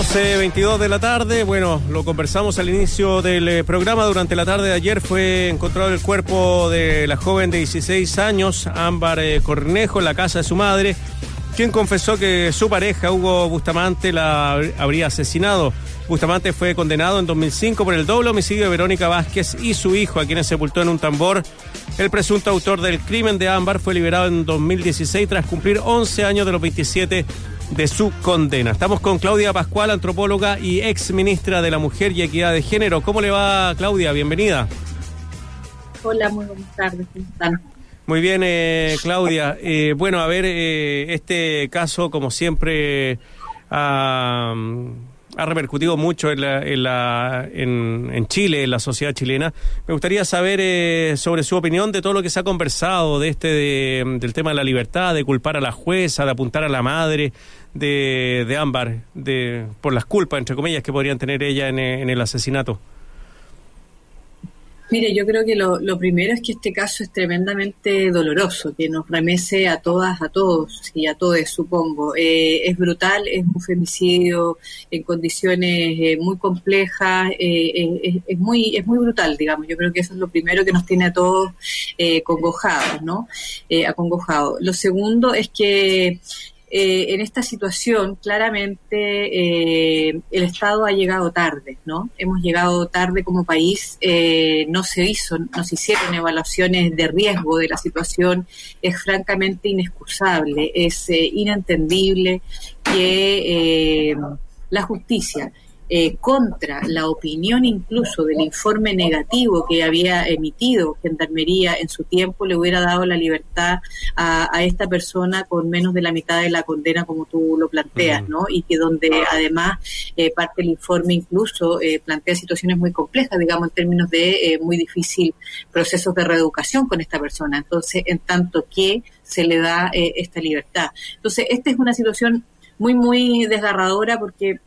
12.22 de la tarde, bueno, lo conversamos al inicio del eh, programa. Durante la tarde de ayer fue encontrado el cuerpo de la joven de 16 años, Ámbar eh, Cornejo, en la casa de su madre, quien confesó que su pareja, Hugo Bustamante, la habría asesinado. Bustamante fue condenado en 2005 por el doble homicidio de Verónica Vázquez y su hijo, a quienes sepultó en un tambor. El presunto autor del crimen de Ámbar fue liberado en 2016 tras cumplir 11 años de los 27 de su condena. Estamos con Claudia Pascual, antropóloga y ex ministra de la Mujer y Equidad de Género. ¿Cómo le va, Claudia? Bienvenida. Hola, muy buenas tardes. ¿Cómo están? Muy bien, eh, Claudia. Eh, bueno, a ver, eh, este caso, como siempre, ha repercutido mucho en, la, en, Chile, en la sociedad chilena. Me gustaría saber sobre su opinión de todo lo que se ha conversado, de este del tema de la libertad, de culpar a la jueza, de apuntar a la madre, de, de Ámbar de, por las culpas, entre comillas, que podrían tener ella en, en el asesinato? Mire, yo creo que lo, lo, primero es que este caso es tremendamente doloroso, que nos remece a todas, a todos y a todos, supongo. Eh, es brutal, es un femicidio en condiciones eh, muy complejas, eh, es, es, muy, es muy brutal, digamos. Yo creo que eso es lo primero que nos tiene a todos congojados, ¿no? acongojados. Lo segundo es que eh, en esta situación claramente eh, el Estado ha llegado tarde, ¿no? Hemos llegado tarde como país, eh, no se hizo, no se hicieron evaluaciones de riesgo de la situación, es francamente inexcusable, es inentendible que la justicia eh, contra la opinión incluso del informe negativo que había emitido Gendarmería en su tiempo, le hubiera dado la libertad a, esta persona con menos de la mitad de la condena como tú lo planteas, ¿no? Y que donde además eh, parte del informe incluso eh, plantea situaciones muy complejas, digamos, en términos de muy difícil procesos de reeducación con esta persona. Entonces, en tanto que se le da esta libertad. Entonces, esta es una situación muy, muy desgarradora porque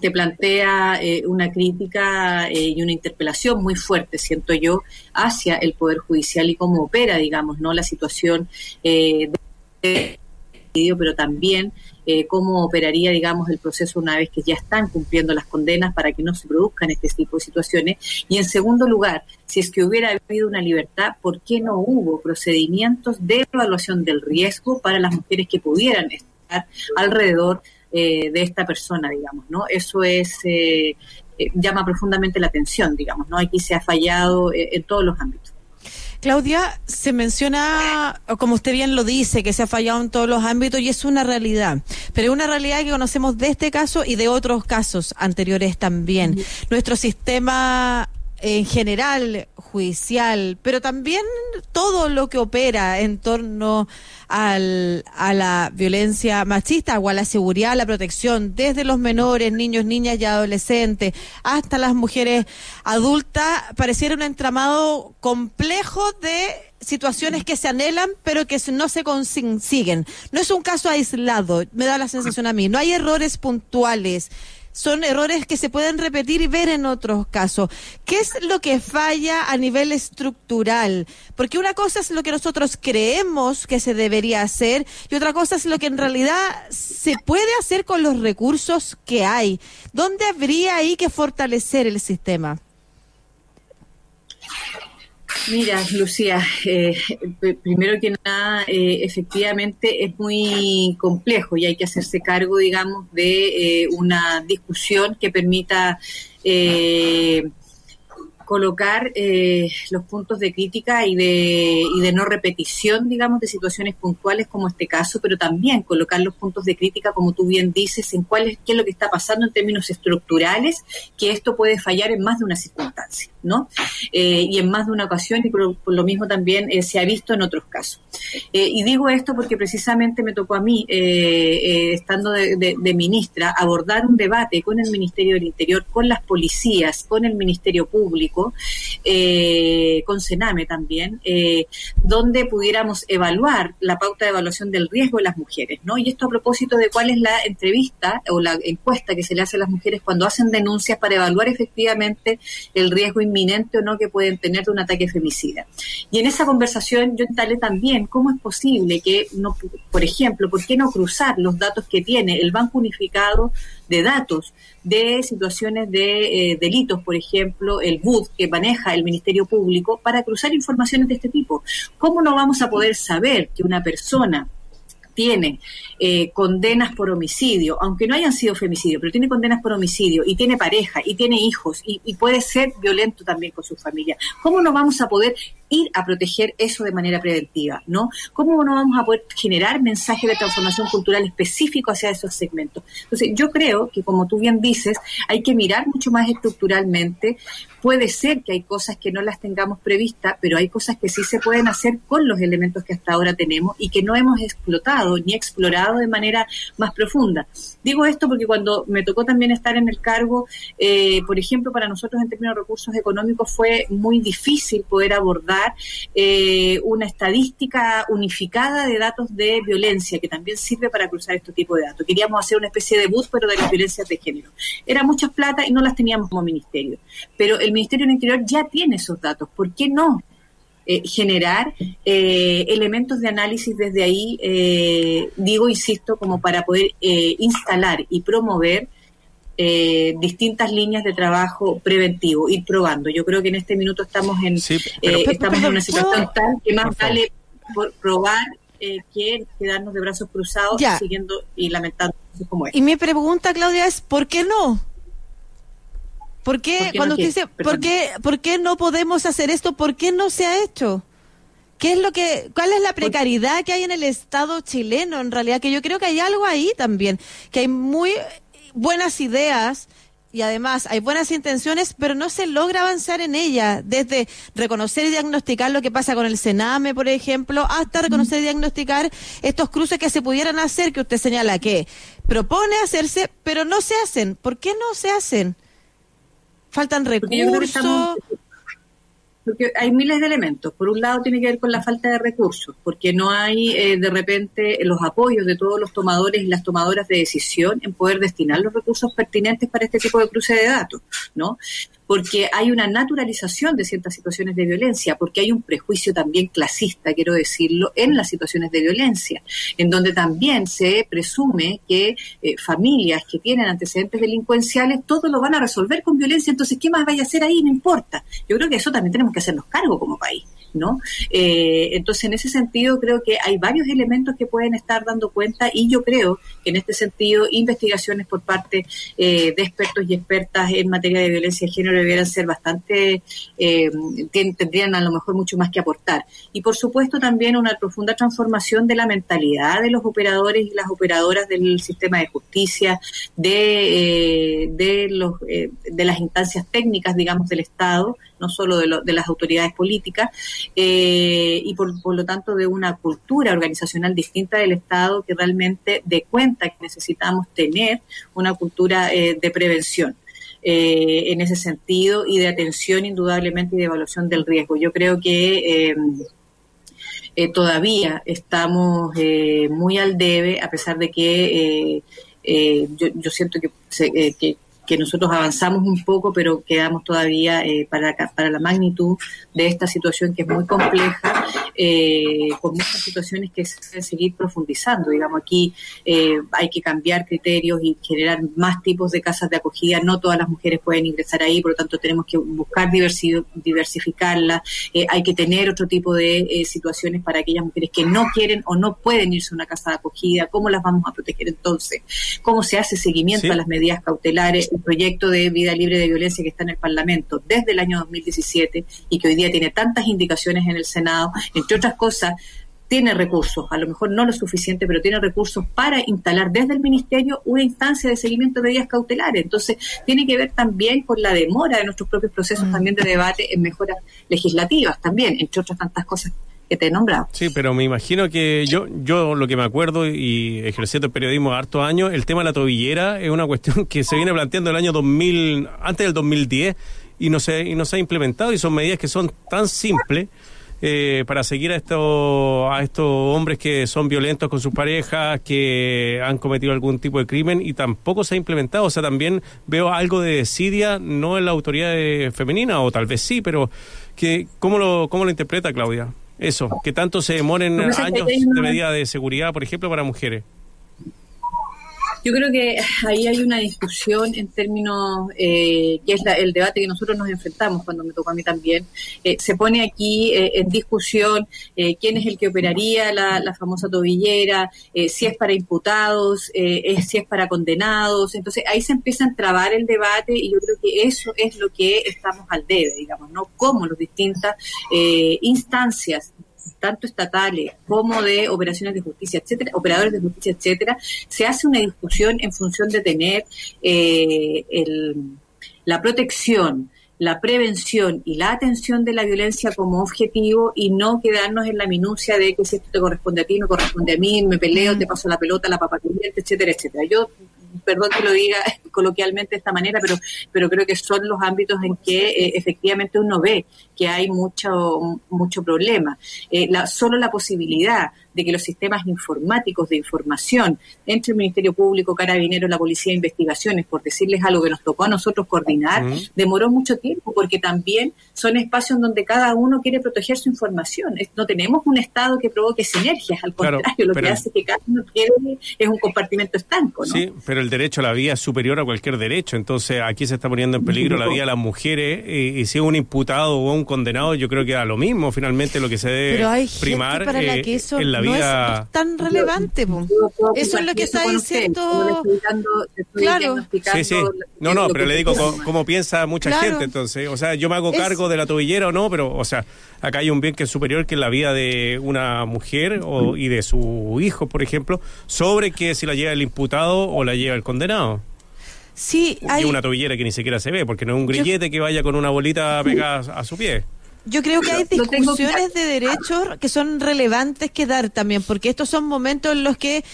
te plantea eh, una crítica eh, y una interpelación muy fuerte, siento yo, hacia el Poder Judicial y cómo opera, digamos, no la situación eh, de pero también cómo operaría, digamos, el proceso una vez que ya están cumpliendo las condenas para que no se produzcan este tipo de situaciones. Y en segundo lugar, si es que hubiera habido una libertad, ¿por qué no hubo procedimientos de evaluación del riesgo para las mujeres que pudieran estar alrededor eh, de esta persona, digamos, ¿no? Eso es, eh, eh, llama profundamente la atención, digamos, ¿no? Aquí se ha fallado en todos los ámbitos. Claudia, se menciona, como usted bien lo dice, que se ha fallado en todos los ámbitos y es una realidad, pero es una realidad que conocemos de este caso y de otros casos anteriores también. Nuestro sistema en general judicial, pero también todo lo que opera en torno al, a la violencia machista o a la seguridad, a la protección, desde los menores, niños, niñas y adolescentes, hasta las mujeres adultas, pareciera un entramado complejo de situaciones que se anhelan pero que no se consiguen. No es un caso aislado, me da la sensación a mí. No hay errores puntuales son errores que se pueden repetir y ver en otros casos. ¿Qué es lo que falla a nivel estructural? Porque una cosa es lo que nosotros creemos que se debería hacer y otra cosa es lo que en realidad se puede hacer con los recursos que hay. ¿Dónde habría ahí que fortalecer el sistema? Mira, Lucía, eh, primero que nada, eh, efectivamente es muy complejo y hay que hacerse cargo, digamos, de eh, una discusión que permita colocar eh, los puntos de crítica y de, y de no repetición, digamos, de situaciones puntuales como este caso, pero también colocar los puntos de crítica, como tú bien dices, en cuál es, qué es lo que está pasando en términos estructurales, que esto puede fallar en más de una circunstancia, ¿no? Eh, y en más de una ocasión, y por, lo mismo también eh, se ha visto en otros casos. y digo esto porque precisamente me tocó a mí, estando de, de ministra, abordar un debate con el Ministerio del Interior, con las policías, con el Ministerio Público, eh, con Sename también, eh, donde pudiéramos evaluar la pauta de evaluación del riesgo de las mujeres, ¿no? Y esto a propósito de cuál es la entrevista o la encuesta que se le hace a las mujeres cuando hacen denuncias para evaluar efectivamente el riesgo inminente o no que pueden tener de un ataque femicida. Y en esa conversación yo instalé también cómo es posible que, no, por ejemplo, ¿por qué no cruzar los datos que tiene el Banco Unificado de datos de situaciones de eh, delitos, por ejemplo, el BUD que maneja el Ministerio Público, para cruzar informaciones de este tipo. ¿Cómo no vamos a poder saber que una persona tiene eh, condenas por homicidio, aunque no hayan sido femicidio, pero tiene condenas por homicidio y tiene pareja y tiene hijos y, y, puede ser violento también con su familia. ¿Cómo no vamos a poder ir a proteger eso de manera preventiva, ¿no? ¿Cómo no vamos a poder generar mensajes de transformación cultural específicos hacia esos segmentos? Entonces, yo creo que, como tú bien dices, hay que mirar mucho más estructuralmente. Puede ser que hay cosas que no las tengamos previstas, pero hay cosas que sí se pueden hacer con los elementos que hasta ahora tenemos y que no hemos explotado ni explorado de manera más profunda. Digo esto porque cuando me tocó también estar en el cargo, eh, por ejemplo, para nosotros en términos de recursos económicos fue muy difícil poder abordar eh, una estadística unificada de datos de violencia, que también sirve para cruzar este tipo de datos. Queríamos hacer una especie de bus, pero de las violencias de género. Era muchas plata y no las teníamos como ministerio. Pero el Ministerio del Interior ya tiene esos datos. ¿Por qué no? Eh, generar eh, elementos de análisis desde ahí, digo, insisto, como para poder instalar y promover eh, distintas líneas de trabajo preventivo, ir probando. Yo creo que en este minuto estamos en, Sí, pero- eh, pero- estamos en una situación tal que más vale por probar eh, que quedarnos de brazos cruzados Ya. siguiendo y lamentando cosas como esta. Y mi pregunta, Claudia, es ¿por qué no? ¿Por qué, ¿Por qué cuando no usted dice, ¿por qué, ¿por qué no podemos hacer esto? ¿Por qué no se ha hecho? ¿Qué es lo que, cuál es la precariedad que hay en el Estado chileno? En realidad, que yo creo que hay algo ahí también, que hay muy buenas ideas y además hay buenas intenciones, pero no se logra avanzar en ellas, desde reconocer y diagnosticar lo que pasa con el Sename, por ejemplo, hasta reconocer y diagnosticar estos cruces que se pudieran hacer, que usted señala que propone hacerse, pero no se hacen. ¿Por qué no se hacen? Faltan recursos. estamos- Porque hay miles de elementos. Por un lado tiene que ver con la falta de recursos, porque no hay eh, de repente los apoyos de todos los tomadores y las tomadoras de decisión en poder destinar los recursos pertinentes para este tipo de cruce de datos, ¿no? Porque hay una naturalización de ciertas situaciones de violencia, porque hay un prejuicio también clasista, quiero decirlo, en las situaciones de violencia, en donde también se presume que eh, familias que tienen antecedentes delincuenciales todo lo van a resolver con violencia, entonces ¿qué más vaya a hacer ahí? No importa. Yo creo que eso también tenemos que hacernos cargo como país. ¿No? Eh, entonces, en ese sentido, creo que hay varios elementos que pueden estar dando cuenta y yo creo que en este sentido, investigaciones por parte eh, de expertos y expertas en materia de violencia de género debieran ser bastante, eh, tendrían a lo mejor mucho más que aportar. Y por supuesto también una profunda transformación de la mentalidad de los operadores y las operadoras del sistema de justicia, de, eh, de, los, eh, de las instancias técnicas, digamos, del Estado, no solo de, lo- de las autoridades políticas, eh, y por, por lo tanto de una cultura organizacional distinta del Estado que realmente dé cuenta que necesitamos tener una cultura eh, de prevención. eh, en ese sentido y de atención indudablemente y de evaluación del riesgo. Yo creo que eh, eh, todavía estamos eh, muy al debe, a pesar de que eh, yo, yo siento que, que, que nosotros avanzamos un poco, pero quedamos todavía eh, para, para la magnitud de esta situación que es muy compleja, eh, con muchas situaciones que se deben seguir profundizando. Digamos, aquí eh, hay que cambiar criterios y generar más tipos de casas de acogida. No todas las mujeres pueden ingresar ahí, por lo tanto tenemos que buscar diversi- diversificarlas. Hay que tener otro tipo de situaciones para aquellas mujeres que no quieren o no pueden irse a una casa de acogida. ¿Cómo las vamos a proteger entonces? ¿Cómo se hace seguimiento Sí. a las medidas cautelares? Proyecto de vida libre de violencia que está en el Parlamento desde el año 2017 y que hoy día tiene tantas indicaciones en el Senado, entre otras cosas, tiene recursos, a lo mejor no lo suficiente, pero tiene recursos para instalar desde el Ministerio una instancia de seguimiento de medidas cautelares. Entonces, tiene que ver también con la demora de nuestros propios procesos también de debate en mejoras legislativas también, entre otras tantas cosas te he. Sí, pero me imagino que yo, yo lo que me acuerdo y ejerciendo el periodismo harto años, el tema de la tobillera es una cuestión que se viene planteando el año 2000, antes del 2010 y no se, y no se ha implementado y son medidas que son tan simples eh, para seguir a estos, a estos hombres que son violentos con sus parejas, que han cometido algún tipo de crimen y tampoco se ha implementado. O sea, también veo algo de desidia, no en la autoridad femenina, o tal vez sí, pero que ¿cómo lo, cómo lo interpreta Claudia? Eso, que tanto se demoren años de medida de seguridad, por ejemplo, para mujeres. Yo creo que ahí hay una discusión en términos, eh, que es el debate que nosotros nos enfrentamos cuando me tocó a mí también. Eh, se pone aquí eh, en discusión quién es el que operaría la, famosa tobillera, si es para imputados, si es para condenados. Entonces ahí se empieza a trabar el debate y yo creo que eso es lo que estamos al debe, digamos, ¿no? Cómo las distintas instancias tanto estatales como de operaciones de justicia, etcétera, operadores de justicia, etcétera, se hace una discusión en función de tener eh, la protección, la prevención y la atención de la violencia como objetivo y no quedarnos en la minucia de que si esto te corresponde a ti, me corresponde a mí, me peleo, te paso la pelota, la papa etcétera, etcétera. Yo perdón que lo diga coloquialmente de esta manera, pero, pero creo que son los ámbitos en que eh, efectivamente uno ve que hay mucho, mucho problema. Eh, solo la posibilidad de que los sistemas informáticos de información entre el Ministerio Público, Carabineros, la Policía de Investigaciones, por decirles algo que nos tocó a nosotros coordinar, demoró mucho tiempo porque también son espacios donde cada uno quiere proteger su información. No tenemos un Estado que provoque sinergias, al contrario, lo que hace que cada uno quiere es un compartimento estanco. ¿no? Sí, pero el derecho a la vida es superior a cualquier derecho, entonces aquí se está poniendo en peligro la vida de las mujeres y, si es un imputado o un condenado, yo creo que da lo mismo finalmente lo que se debe primar para la que eso la no es, tan relevante. Eso es lo que está diciendo. claro. Sí, sí. No, no, pero le digo cómo, piensa mucha gente. Entonces, o sea, yo me hago cargo de la tobillera o no, pero, o sea, acá hay un bien que es superior que la vida de una mujer o, y de su hijo, por ejemplo, sobre que si la lleva el imputado o la lleva el condenado. Sí, hay... Y una tobillera que ni siquiera se ve, porque no es un grillete que vaya con una bolita pegada a su pie. Yo creo que hay discusiones de derechos que son relevantes que dar también, porque estos son momentos en los que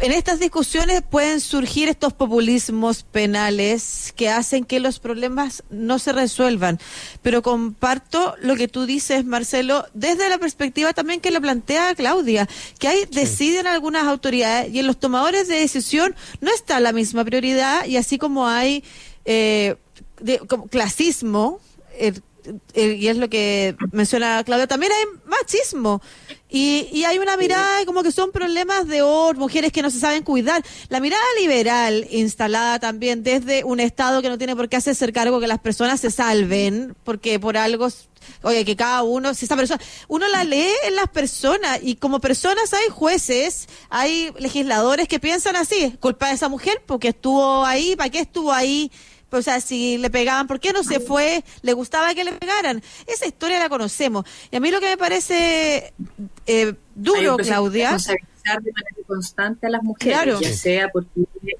en estas discusiones pueden surgir estos populismos penales que hacen que los problemas no se resuelvan. Pero comparto lo que tú dices, Marcelo, desde la perspectiva también que lo plantea Claudia, que hay deciden algunas autoridades y en los tomadores de decisión no está la misma prioridad y así como hay eh, clasismo, eh, y es lo que menciona Claudia, también hay machismo. Y, y hay una mirada como que son problemas de or, mujeres que no se saben cuidar. La mirada liberal instalada también desde un Estado que no tiene por qué hacerse cargo que las personas se salven, porque por algo oye, que cada uno, si esa persona, uno la lee en las personas y como personas hay jueces, hay legisladores que piensan así, culpa de esa mujer porque estuvo ahí, ¿para qué estuvo ahí? O sea, si le pegaban, ¿por qué no se fue? ¿Le gustaba que le pegaran? Esa historia la conocemos. Y a mí lo que me parece eh, duro, Claudia de manera constante a las mujeres, ya sea porque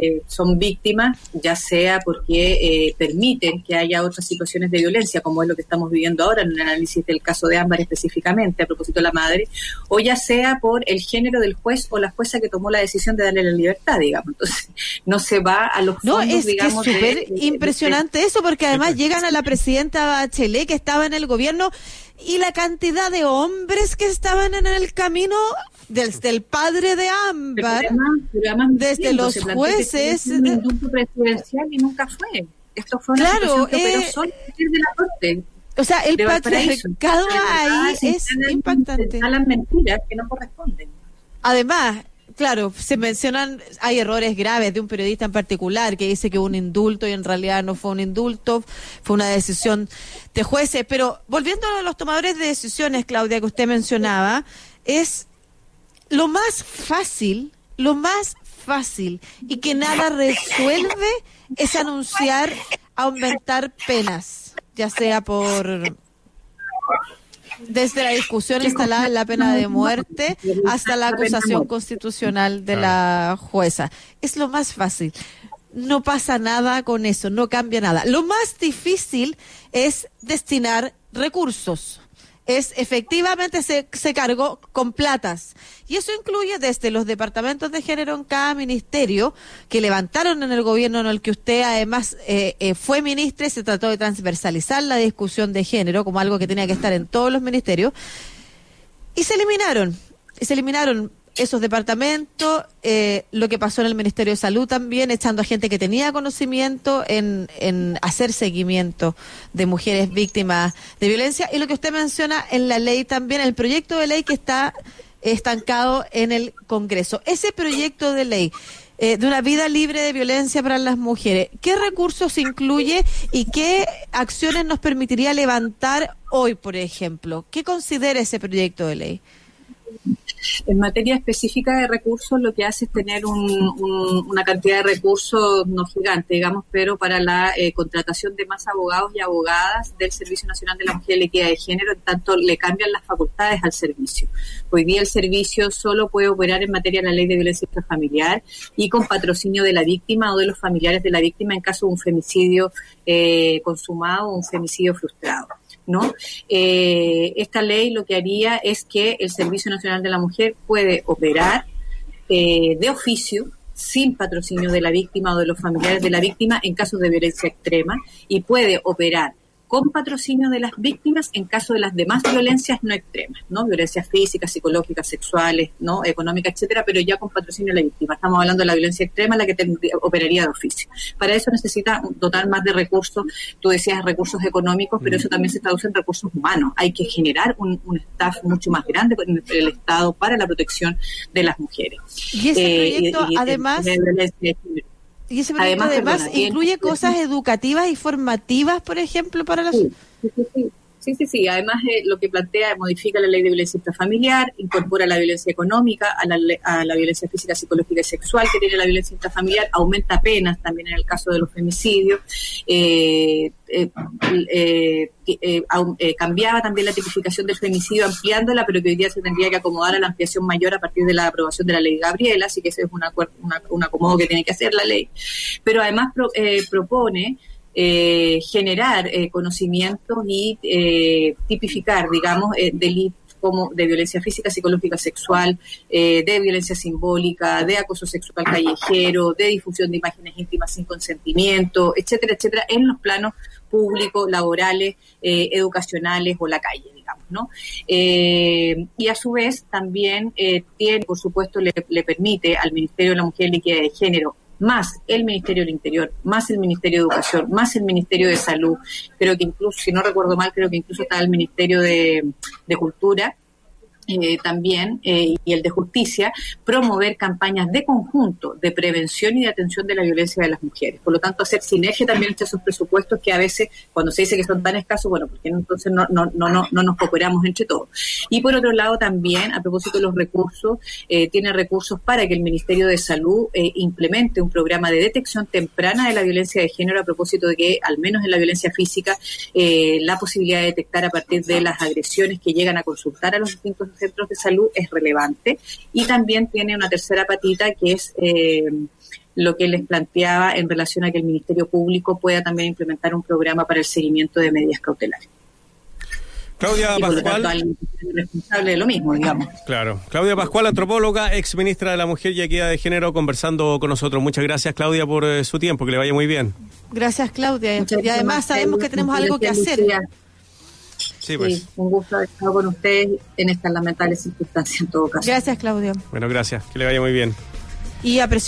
eh, son víctimas, ya sea porque eh, permiten que haya otras situaciones de violencia, como es lo que estamos viviendo ahora en el análisis del caso de Ámbar específicamente, a propósito de la madre, o ya sea por el género del juez o la jueza que tomó la decisión de darle la libertad, digamos. Entonces, no se va a los fondos, No, es digamos, que es súper impresionante eso, porque además llegan a la presidenta Bachelet, que estaba en el gobierno, y la cantidad de hombres que estaban en el camino desde el padre de Ámbar, desde los jueces. Indulto presidencial y nunca fue. Esto fue una claro, eh, de la corte. O sea, el patriarcado ahí es impactante. las mentiras que no corresponden. Además, claro, se mencionan, hay errores graves de un periodista en particular que dice que un indulto y en realidad no fue un indulto, fue una decisión de jueces. Pero volviendo a los tomadores de decisiones, Claudia, que usted mencionaba, es lo más fácil, lo más fácil y que nada resuelve es anunciar aumentar penas, ya sea por desde la discusión instalada en la pena de muerte hasta la acusación constitucional de la jueza. Es lo más fácil. No pasa nada con eso, no cambia nada. Lo más difícil es destinar recursos es efectivamente se, se cargó con platas. Y eso incluye desde los departamentos de género en cada ministerio que levantaron en el gobierno en el que usted además eh, eh, fue ministra y se trató de transversalizar la discusión de género como algo que tenía que estar en todos los ministerios. Y se eliminaron. Y se eliminaron esos departamentos, eh, lo que pasó en el Ministerio de Salud también, echando a gente que tenía conocimiento en, en hacer seguimiento de mujeres víctimas de violencia. Y lo que usted menciona en la ley también, el proyecto de ley que está estancado en el Congreso. Ese proyecto de ley, eh, de una vida libre de violencia para las mujeres. ¿Qué recursos incluye y qué acciones nos permitiría levantar hoy, por ejemplo? ¿Qué considera ese proyecto de ley? En materia específica de recursos, lo que hace es tener una cantidad de recursos no gigante, digamos, pero para la eh, contratación de más abogados y abogadas del Servicio Nacional de la Mujer y la Equidad de Género, en tanto le cambian las facultades al servicio. Hoy día el servicio solo puede operar en materia de la ley de violencia intrafamiliar y con patrocinio de la víctima o de los familiares de la víctima en caso de un femicidio eh, consumado o un femicidio frustrado. ¿No? Eh, esta ley lo que haría es que el Servicio Nacional de la Mujer puede operar eh, de oficio sin patrocinio de la víctima o de los familiares de la víctima en casos de violencia extrema y puede operar con patrocinio de las víctimas en caso de las demás violencias no extremas, ¿no? Violencias físicas, psicológicas, sexuales, ¿no? Económicas, etcétera, pero ya con patrocinio de la víctima. Estamos hablando de la violencia extrema, la que operaría de oficio. Para eso necesita dotar más de recursos, tú decías recursos económicos, pero eso también se traduce en recursos humanos. Hay que generar un, staff mucho más grande en el Estado para la protección de las mujeres. Y ese eh, proyecto, además... Y ese proyecto además, incluye cosas educativas y formativas, por ejemplo, para las... Sí, sí, sí, sí, sí. Además, eh, lo que plantea modifica la ley de violencia intrafamiliar, incorpora la violencia económica, a la, a la violencia física, psicológica y sexual que tiene la violencia intrafamiliar, aumenta penas también en el caso de los femicidios, eh, eh, eh, eh, cambiaba también la tipificación del femicidio ampliándola, pero que hoy día se tendría que acomodar a la ampliación mayor a partir de la aprobación de la ley Gabriela, así que ese es una, un acomodo que tiene que hacer la ley. Pero además propone generar conocimientos y tipificar, digamos, delitos como de violencia física, psicológica, sexual, eh, de violencia simbólica, de acoso sexual callejero, de difusión de imágenes íntimas sin consentimiento, etcétera, etcétera, en los planos públicos, laborales, eh, educacionales o la calle, digamos, ¿no? Eh, y a su vez también tiene, por supuesto, le, le permite al Ministerio de la Mujer y la Equidad de Género más el Ministerio del Interior, más el Ministerio de Educación, más el Ministerio de Salud, creo que incluso, si no recuerdo mal, creo que incluso está el Ministerio de, de Cultura, eh, también eh, y el de justicia, promover campañas de conjunto de prevención y de atención de la violencia de las mujeres. Por lo tanto, hacer sinergia también entre esos presupuestos que a veces, cuando se dice que son tan escasos, bueno, porque entonces no, no, no, no, no nos cooperamos entre todos. Y por otro lado, también, a propósito de los recursos, eh, tiene recursos para que el Ministerio de Salud implemente un programa de detección temprana de la violencia de género a propósito de que, al menos en la violencia física, la posibilidad de detectar a partir de las agresiones que llegan a consultar a los distintos centros de salud es relevante y también tiene una tercera patita que es eh, lo que les planteaba en relación a que el Ministerio Público pueda también implementar un programa para el seguimiento de medidas cautelares. Claudia Pascual. responsable de lo mismo, digamos. Claro. Claudia Pascual, antropóloga, ex ministra de la Mujer y Equidad de Género, conversando con nosotros. Muchas gracias, Claudia, por eh, su tiempo. Que le vaya muy bien. Gracias, Claudia. y además sabemos que tenemos algo que hacer. Sí, pues. un gusto haber estado con ustedes en estas lamentables circunstancias en todo caso. Gracias, Claudio. Bueno, gracias. Que le vaya muy bien. Y